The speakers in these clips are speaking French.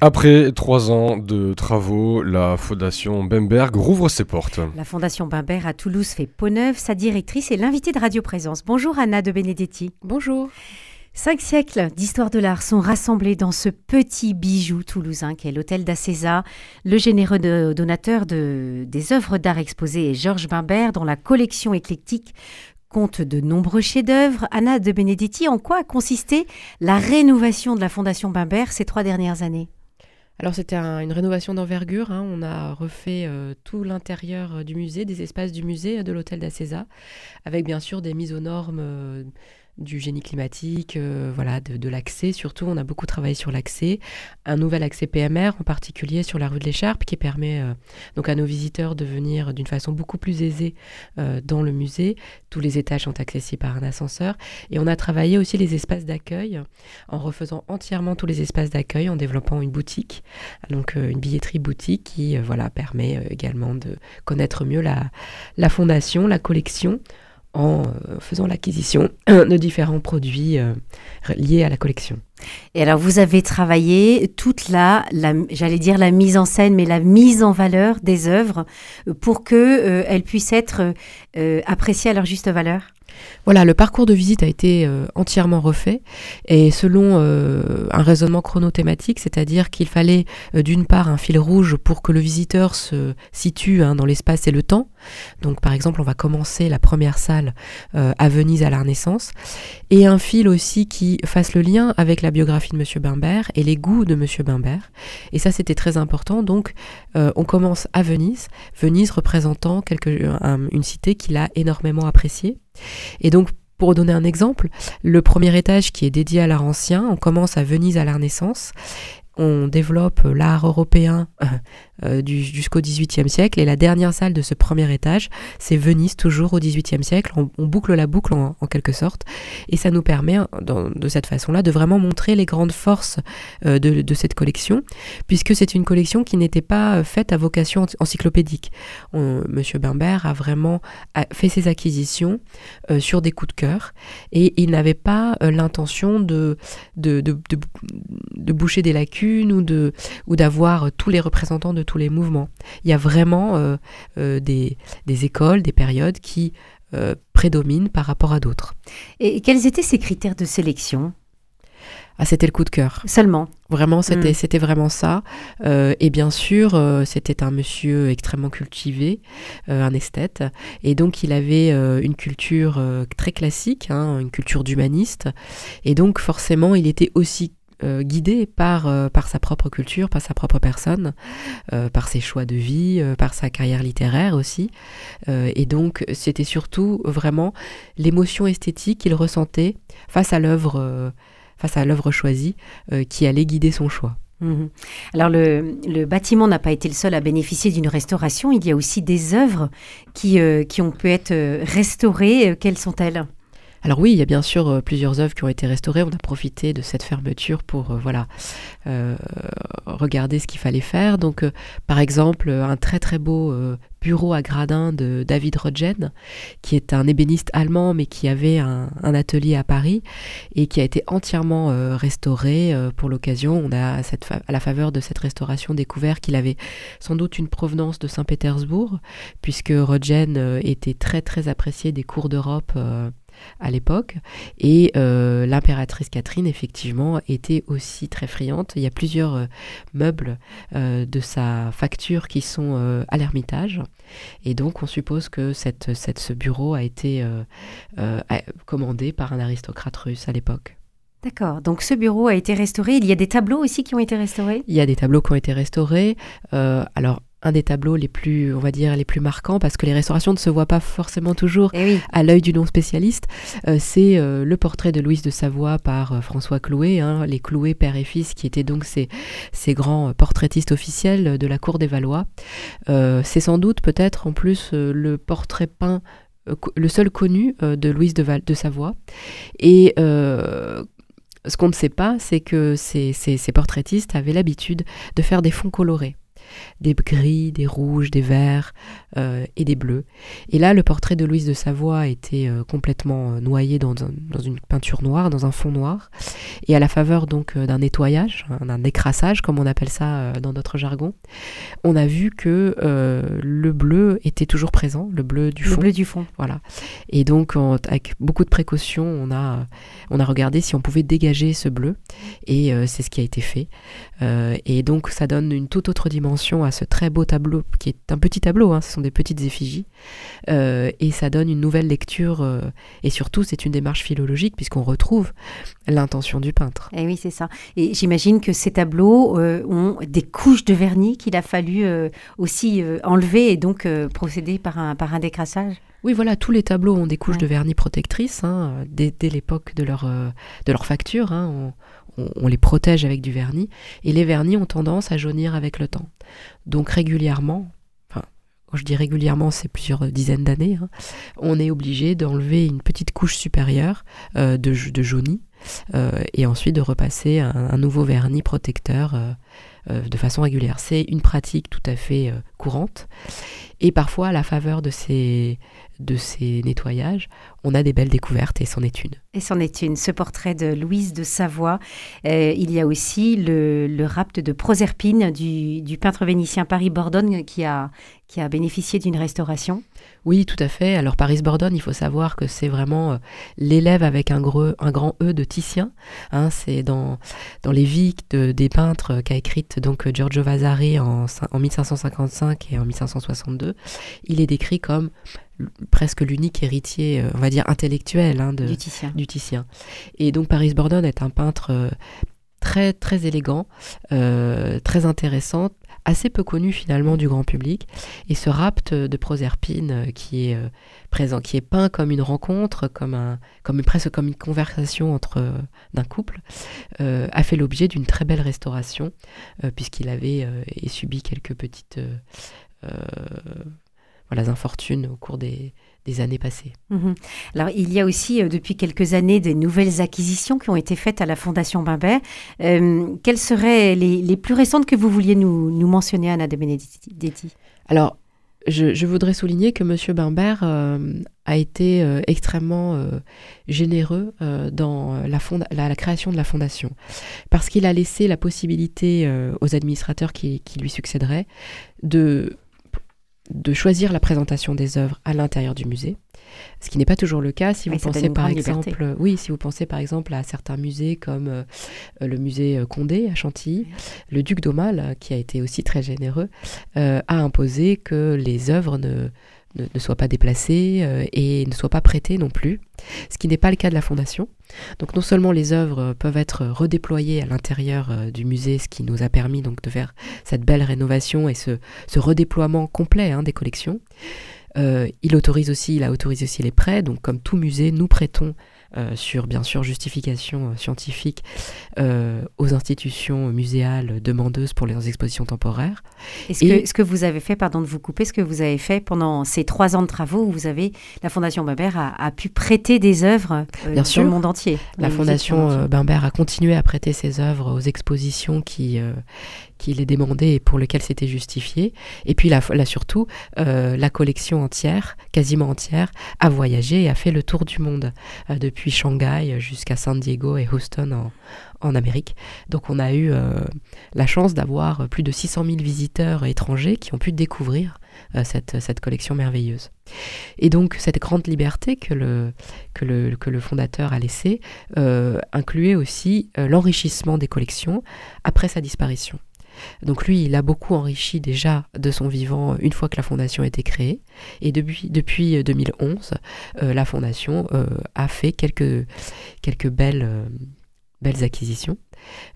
Après trois ans de travaux, la Fondation Bemberg rouvre ses portes. La Fondation Bemberg à Toulouse fait peau neuve. Sa directrice est l'invitée de Radio Présence. Bonjour Anna de Benedetti. Bonjour. Cinq siècles d'histoire de l'art sont rassemblés dans ce petit bijou toulousain qu'est l'hôtel d'Acésa. Le généreux donateur de, des œuvres d'art exposées est Georges Bimbert, dont la collection éclectique compte de nombreux chefs-d'œuvre. Anna de Benedetti, en quoi a consisté la rénovation de la Fondation Bimbert ces trois dernières années? Alors c'était une rénovation d'envergure. Hein. On a refait euh, tout l'intérieur euh, du musée, des espaces du musée de l'hôtel d'Acésa, avec bien sûr des mises aux normes euh, du génie climatique, euh, voilà, de, l'accès. Surtout, on a beaucoup travaillé sur l'accès. Un nouvel accès PMR, en particulier sur la rue de l'Écharpe, qui permet euh, donc à nos visiteurs de venir d'une façon beaucoup plus aisée euh, dans le musée. Tous les étages sont accessibles par un ascenseur. Et on a travaillé aussi les espaces d'accueil, en refaisant entièrement tous les espaces d'accueil, en développant une boutique, donc une billetterie boutique qui voilà, permet également de connaître mieux la, la fondation, la collection en euh, faisant l'acquisition de différents produits euh, liés à la collection. Et alors, vous avez travaillé toute la, j'allais dire la mise en scène, mais la mise en valeur des œuvres pour qu'elles elles puissent être euh, appréciées à leur juste valeur? Voilà, le parcours de visite a été euh, entièrement refait et selon euh, un raisonnement chronothématique, c'est-à-dire qu'il fallait euh, d'une part un fil rouge pour que le visiteur se situe hein, dans l'espace et le temps. Donc par exemple, on va commencer la première salle à Venise à la Renaissance et un fil aussi qui fasse le lien avec la biographie de Monsieur Bimbert et les goûts de Monsieur Bimbert. Et ça, c'était très important. Donc on commence à Venise, Venise représentant une cité qu'il a énormément appréciée. Et donc, pour donner un exemple, le premier étage qui est dédié à l'art ancien, on commence à Venise à la Renaissance. On développe l'art européen euh, euh, jusqu'au XVIIIe siècle. Et la dernière salle de ce premier étage, c'est Venise, toujours au XVIIIe siècle. On, boucle la boucle en, quelque sorte. Et ça nous permet, de cette façon-là, de vraiment montrer les grandes forces euh, de, cette collection, puisque c'est une collection qui n'était pas faite à vocation encyclopédique. Monsieur Bimbert a vraiment fait ses acquisitions sur des coups de cœur. Et il n'avait pas l'intention de, de, de boucher des lacunes ou de ou d'avoir tous les représentants de tous les mouvements. Il y a vraiment euh, euh, des, des, écoles, des périodes qui euh, prédominent par rapport à d'autres. Et quels étaient ces critères de sélection? Ah, c'était le coup de cœur. Seulement? Vraiment, c'était, hmm. c'était vraiment ça. et bien sûr, c'était un monsieur extrêmement cultivé, un esthète. Et donc, il avait une culture très classique, hein, une culture d'humaniste. Et donc, forcément, il était aussi euh, guidé par, euh, par sa propre culture, par sa propre personne, euh, par ses choix de vie, par sa carrière littéraire aussi. et donc c'était surtout vraiment l'émotion esthétique qu'il ressentait face à l'œuvre face à l'œuvre choisie qui allait guider son choix. Mhm. Alors le, le bâtiment n'a pas été le seul à bénéficier d'une restauration. Il y a aussi des œuvres qui, qui ont pu être restaurées. Quelles sont-elles? Alors oui, il y a bien sûr euh, plusieurs œuvres qui ont été restaurées. On a profité de cette fermeture pour euh, voilà euh, regarder ce qu'il fallait faire. Donc par exemple un très très beau bureau à gradins de David Rodgen, qui est un ébéniste allemand mais qui avait un, atelier à Paris et qui a été entièrement restauré pour l'occasion. On a à la faveur de cette restauration découvert qu'il avait sans doute une provenance de Saint-Pétersbourg puisque Rodgen était très très apprécié des cours d'Europe à l'époque. Et euh, l'impératrice Catherine, effectivement, était aussi très friante. Il y a plusieurs euh, meubles euh, de sa facture qui sont à l'Ermitage. Et donc, on suppose que cette, cette, ce bureau a été commandé par un aristocrate russe à l'époque. D'accord. Donc ce bureau a été restauré. Il y a des tableaux aussi qui ont été restaurés? Il y a des tableaux qui ont été restaurés. alors un des tableaux les plus, on va dire, les plus marquants, parce que les restaurations ne se voient pas forcément toujours eh à l'œil du non-spécialiste, euh, c'est euh, le portrait de Louise de Savoie par euh, François Clouet, hein, les Clouet père et fils, qui étaient donc ces, ces grands portraitistes officiels de la cour des Valois. c'est sans doute peut-être en plus le portrait peint, le seul connu de Louise de, de Savoie. Et ce qu'on ne sait pas, c'est que ces, ces portraitistes avaient l'habitude de faire des fonds colorés. Des gris, des rouges, des verts et des bleus. Et là, le portrait de Louise de Savoie était complètement noyé dans, dans, une peinture noire, dans un fond noir. Et à la faveur donc d'un nettoyage, hein, d'un écrassage, comme on appelle ça dans notre jargon, on a vu que le bleu était toujours présent, le bleu du fond. Le bleu du fond. Voilà. Et donc, avec beaucoup de précautions, on a, on a regardé si on pouvait dégager ce bleu. Et euh, c'est ce qui a été fait. Euh, et donc, ça donne une toute autre dimension à ce très beau tableau, qui est un petit tableau, hein, ce sont des petites effigies. Euh, et ça donne une nouvelle lecture. et surtout, c'est une démarche philologique, puisqu'on retrouve l'intention du peintre. Et eh oui, c'est ça. Et j'imagine que ces tableaux ont des couches de vernis qu'il a fallu aussi enlever et donc procéder par un, par un décrassage? Oui, voilà, tous les tableaux ont des couches de vernis protectrices hein, dès, l'époque de leur, euh, de leur facture. Hein, on, les protège avec du vernis et les vernis ont tendance à jaunir avec le temps. Donc régulièrement, quand je dis régulièrement, c'est plusieurs dizaines d'années, hein, on est obligé d'enlever une petite couche supérieure euh, de, de jauni euh, et ensuite de repasser un, nouveau vernis protecteur de façon régulière. C'est une pratique tout à fait courante. Et parfois, à la faveur de ces, de ces nettoyages, on a des belles découvertes et c'en est une. Et c'en est une. Ce portrait de Louise de Savoie. Euh, il y a aussi le, le rapt de Proserpine du, peintre vénitien Paris-Bordone qui a, qui a bénéficié d'une restauration. Oui, tout à fait. Alors Paris-Bordone, il faut savoir que c'est vraiment euh, l'élève avec un, gros, un grand E de Titien. Hein, c'est dans, dans les vies des peintres qu'a écrite donc Giorgio Vasari en, en 1555 et en 1562. Il est décrit comme presque l'unique héritier, euh, on va dire, intellectuel hein, de, du, Titien. Et donc Paris Bordon est un peintre euh, très très élégant, euh, très intéressant, assez peu connu finalement du grand public. Et ce rapt de Proserpine qui est présent, qui est peint comme une rencontre, comme presque comme une conversation entre d'un couple, a fait l'objet d'une très belle restauration puisqu'il avait et subi quelques petites voilà, infortunes au cours des, années passées. Mhm. Alors, il y a aussi euh, depuis quelques années des nouvelles acquisitions qui ont été faites à la Fondation Bimbert. Euh, quelles seraient les, plus récentes que vous vouliez nous, mentionner, Anna de Benedetti? Alors, je, voudrais souligner que M. Bimbert euh, a été extrêmement généreux dans la, la, création de la fondation, parce qu'il a laissé la possibilité aux administrateurs qui, qui lui succéderaient de de choisir la présentation des œuvres à l'intérieur du musée, ce qui n'est pas toujours le cas si vous pensez par exemple, oui, si vous pensez par exemple à certains musées comme euh, le musée euh, Condé à Chantilly, le duc d'Aumale, qui a été aussi très généreux, euh, a imposé que les œuvres ne ne, soit pas déplacé euh, et ne soit pas prêté non plus, ce qui n'est pas le cas de la fondation. Donc non seulement les œuvres peuvent être redéployées à l'intérieur euh, du musée, ce qui nous a permis donc de faire cette belle rénovation et ce, redéploiement complet hein, des collections. Euh, il autorise aussi, il a autorisé aussi les prêts. Donc comme tout musée, nous prêtons sur bien sûr justification euh, scientifique euh, aux institutions muséales demandeuses pour les expositions temporaires. Est-ce que, ce que vous avez fait, pardon de vous couper, ce que vous avez fait pendant ces trois ans de travaux où vous avez, la Fondation Bimbert a, pu prêter des œuvres bien sûr, le monde entier? La Fondation Bimbert a continué à prêter ses œuvres aux expositions qui, qui les demandaient et pour lesquelles c'était justifié. Et puis là, là surtout, la collection entière, quasiment entière, a voyagé et a fait le tour du monde depuis depuis Shanghai jusqu'à San Diego et Houston en, Amérique. Donc on a eu euh, la chance d'avoir plus de 600 000 visiteurs étrangers qui ont pu découvrir euh, cette, cette, collection merveilleuse. Et donc cette grande liberté que le, que le, que le fondateur a laissée euh, incluait aussi l'enrichissement des collections après sa disparition. Donc lui, il a beaucoup enrichi déjà de son vivant une fois que la fondation a été créée. Et depuis, depuis 2011, euh, euh, la fondation euh, a fait quelques, belles, belles acquisitions.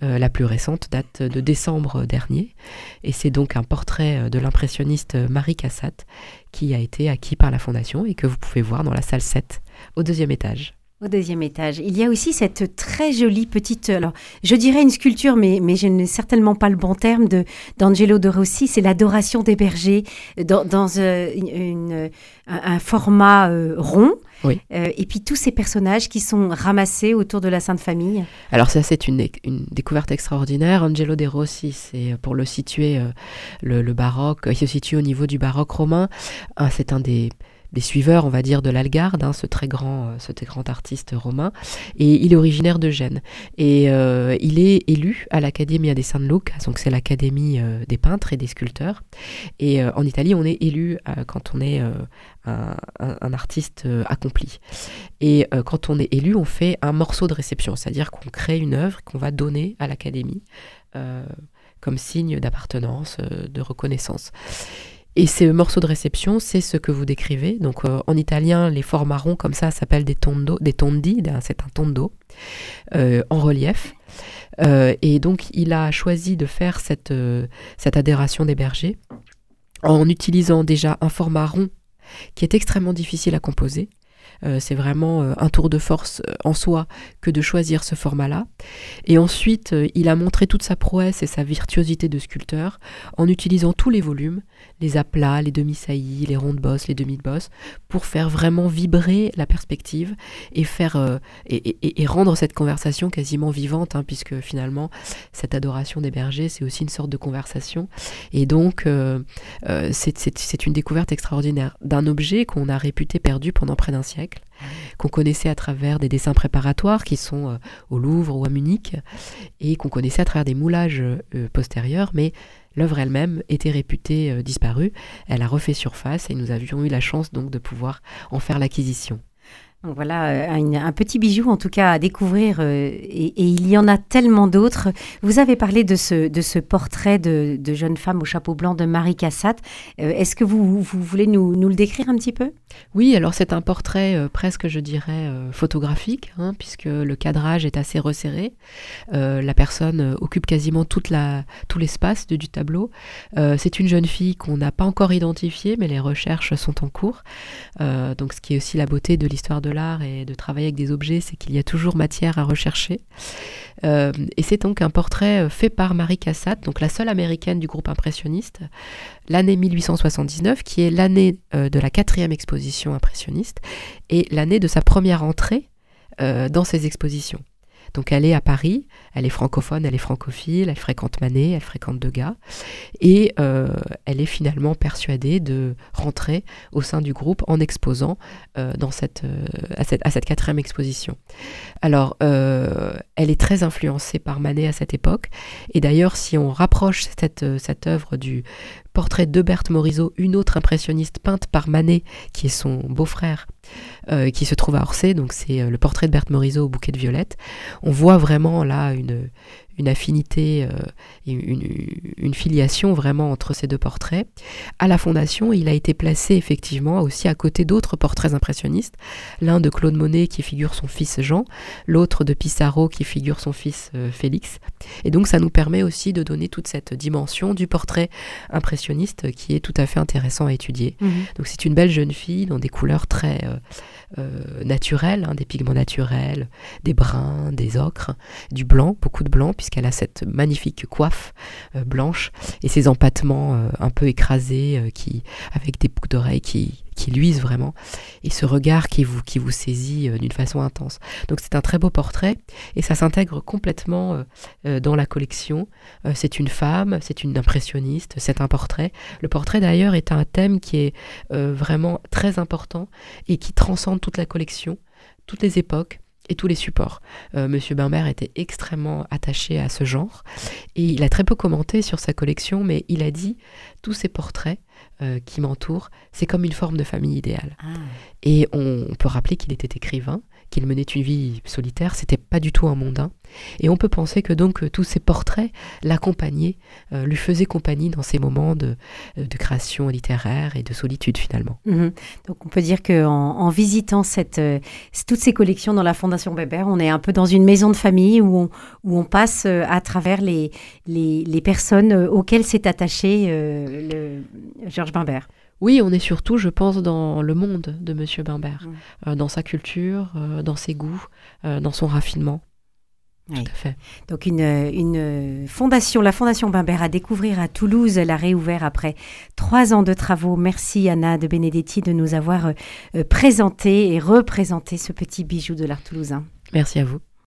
la plus récente date de décembre dernier. Et c'est donc un portrait de l'impressionniste Marie Cassatt qui a été acquis par la fondation et que vous pouvez voir dans la salle 7 au deuxième étage. Au deuxième étage. Il y a aussi cette très jolie petite, alors je dirais une sculpture, mais, mais je n'ai certainement pas le bon terme, de, d'Angelo de Rossi, c'est l'adoration des bergers dans, dans euh, une, un, format euh, rond. Oui. Euh, et puis tous ces personnages qui sont ramassés autour de la Sainte Famille. Alors ça c'est une, une, découverte extraordinaire. Angelo de Rossi, c'est pour le situer, le, le, baroque, il se situe au niveau du baroque romain. Ah, c'est un des des suiveurs, on va dire, de l'Algarde, hein, ce, très grand, euh, ce très grand artiste romain. Et il est originaire de Gênes. Et euh, il est élu à l'Académie des San Luca, donc c'est l'Académie euh, des peintres et des sculpteurs. Et en Italie, on est élu quand on est un, un, artiste accompli. Et quand on est élu, on fait un morceau de réception, c'est-à-dire qu'on crée une œuvre qu'on va donner à l'Académie comme signe d'appartenance, de reconnaissance. Et ces morceaux de réception, c'est ce que vous décrivez. Donc euh, en italien, les formats ronds comme ça s'appellent des tondo, des tondi, c'est un tondo euh, en relief. Euh, et donc il a choisi de faire cette adhération des bergers en utilisant déjà un format rond qui est extrêmement difficile à composer. Euh, c'est vraiment euh, un tour de force euh, en soi que de choisir ce format-là. Et ensuite, il a montré toute sa prouesse et sa virtuosité de sculpteur en utilisant tous les volumes, les aplats, les demi-saillies, les rondes bosses, les demi-bosses, pour faire vraiment vibrer la perspective et faire et, rendre cette conversation quasiment vivante, hein, puisque finalement, cette adoration des bergers, c'est aussi une sorte de conversation. Et donc, c'est une découverte extraordinaire d'un objet qu'on a réputé perdu pendant près d'un siècle qu'on connaissait à travers des dessins préparatoires qui sont euh, au Louvre ou à Munich, et qu'on connaissait à travers des moulages euh, postérieurs, mais l'œuvre elle-même était réputée euh, disparue. Elle a refait surface et nous avions eu la chance donc de pouvoir en faire l'acquisition. Voilà, euh, un, petit bijou en tout cas à découvrir euh, et, il y en a tellement d'autres. Vous avez parlé de ce, de ce portrait de, jeune femme au chapeau blanc de Marie Cassatt. Euh, est-ce que vous, vous voulez nous, nous, le décrire un petit peu? Oui, alors c'est un portrait presque, je dirais, photographique, hein, puisque le cadrage est assez resserré. la personne occupe quasiment toute la, tout l'espace du tableau. c'est une jeune fille qu'on n'a pas encore identifiée, mais les recherches sont en cours. donc ce qui est aussi la beauté de l'histoire de et de travailler avec des objets, c'est qu'il y a toujours matière à rechercher. Euh, et c'est donc un portrait euh, fait par Marie Cassatt, donc la seule américaine du groupe impressionniste, l'année 1879, qui est l'année euh, de la quatrième exposition impressionniste et l'année de sa première entrée dans ces expositions. Donc elle est à Paris, elle est francophone, elle est francophile, elle fréquente Manet, elle fréquente Degas, et euh, elle est finalement persuadée de rentrer au sein du groupe en exposant euh, euh, à, cette, à, cette, quatrième exposition. Alors, elle est très influencée par Manet à cette époque, et d'ailleurs, si on rapproche cette, cette œuvre du portrait de Berthe Morisot, une autre impressionniste peinte par Manet, qui est son beau-frère, euh, qui se trouve à Orsay. Donc c'est euh, le portrait de Berthe Morisot au bouquet de violettes. On voit vraiment là une, une affinité, euh, une, une, filiation vraiment entre ces deux portraits. À la Fondation, il a été placé effectivement aussi à côté d'autres portraits impressionnistes, l'un de Claude Monet qui figure son fils Jean, l'autre de Pissarro qui figure son fils euh, Félix. Et donc ça nous permet aussi de donner toute cette dimension du portrait impressionniste qui est tout à fait intéressant à étudier. Mhm. Donc c'est une belle jeune fille dans des couleurs très... Euh, euh, naturels, hein, des pigments naturels, des bruns, des ocres, du blanc, beaucoup de blanc, puisqu'elle a cette magnifique coiffe euh, blanche et ses empattements euh, un peu écrasés, qui, avec des boucles d'oreilles qui, qui luisent vraiment, et ce regard qui vous, qui vous saisit d'une façon intense. Donc c'est un très beau portrait, et ça s'intègre complètement dans la collection. c'est une femme, c'est une impressionniste, c'est un portrait. Le portrait d'ailleurs est un thème qui est vraiment très important et qui transcende toute la collection, toutes les époques et tous les supports. Euh, Monsieur Bimbert était extrêmement attaché à ce genre et il a très peu commenté sur sa collection, mais il a dit tous ces portraits euh, qui m'entourent, c'est comme une forme de famille idéale. Ah. Et on, peut rappeler qu'il était écrivain, qu'il menait une vie solitaire, c'était pas du tout un mondain. Et on peut penser que donc euh, tous ces portraits l'accompagnaient, euh, lui faisaient compagnie dans ces moments de, euh, création littéraire et de solitude finalement. Mhm. Donc on peut dire qu'en en, visitant cette, toutes ces collections dans la Fondation Weber, on est un peu dans une maison de famille où on, passe à travers les, personnes auxquelles s'est attaché Georges Bimbert. Oui, on est surtout, je pense, dans le monde de Monsieur Bimbert, Mm. euh, dans sa culture, euh, dans ses goûts, euh, dans son raffinement. Oui. Tout à fait. Donc une, une fondation, la Fondation Bimbert à découvrir à Toulouse, elle a réouvert après trois ans de travaux. Merci Anna de Benedetti de nous avoir présenté et représenté ce petit bijou de l'art toulousain. Merci à vous.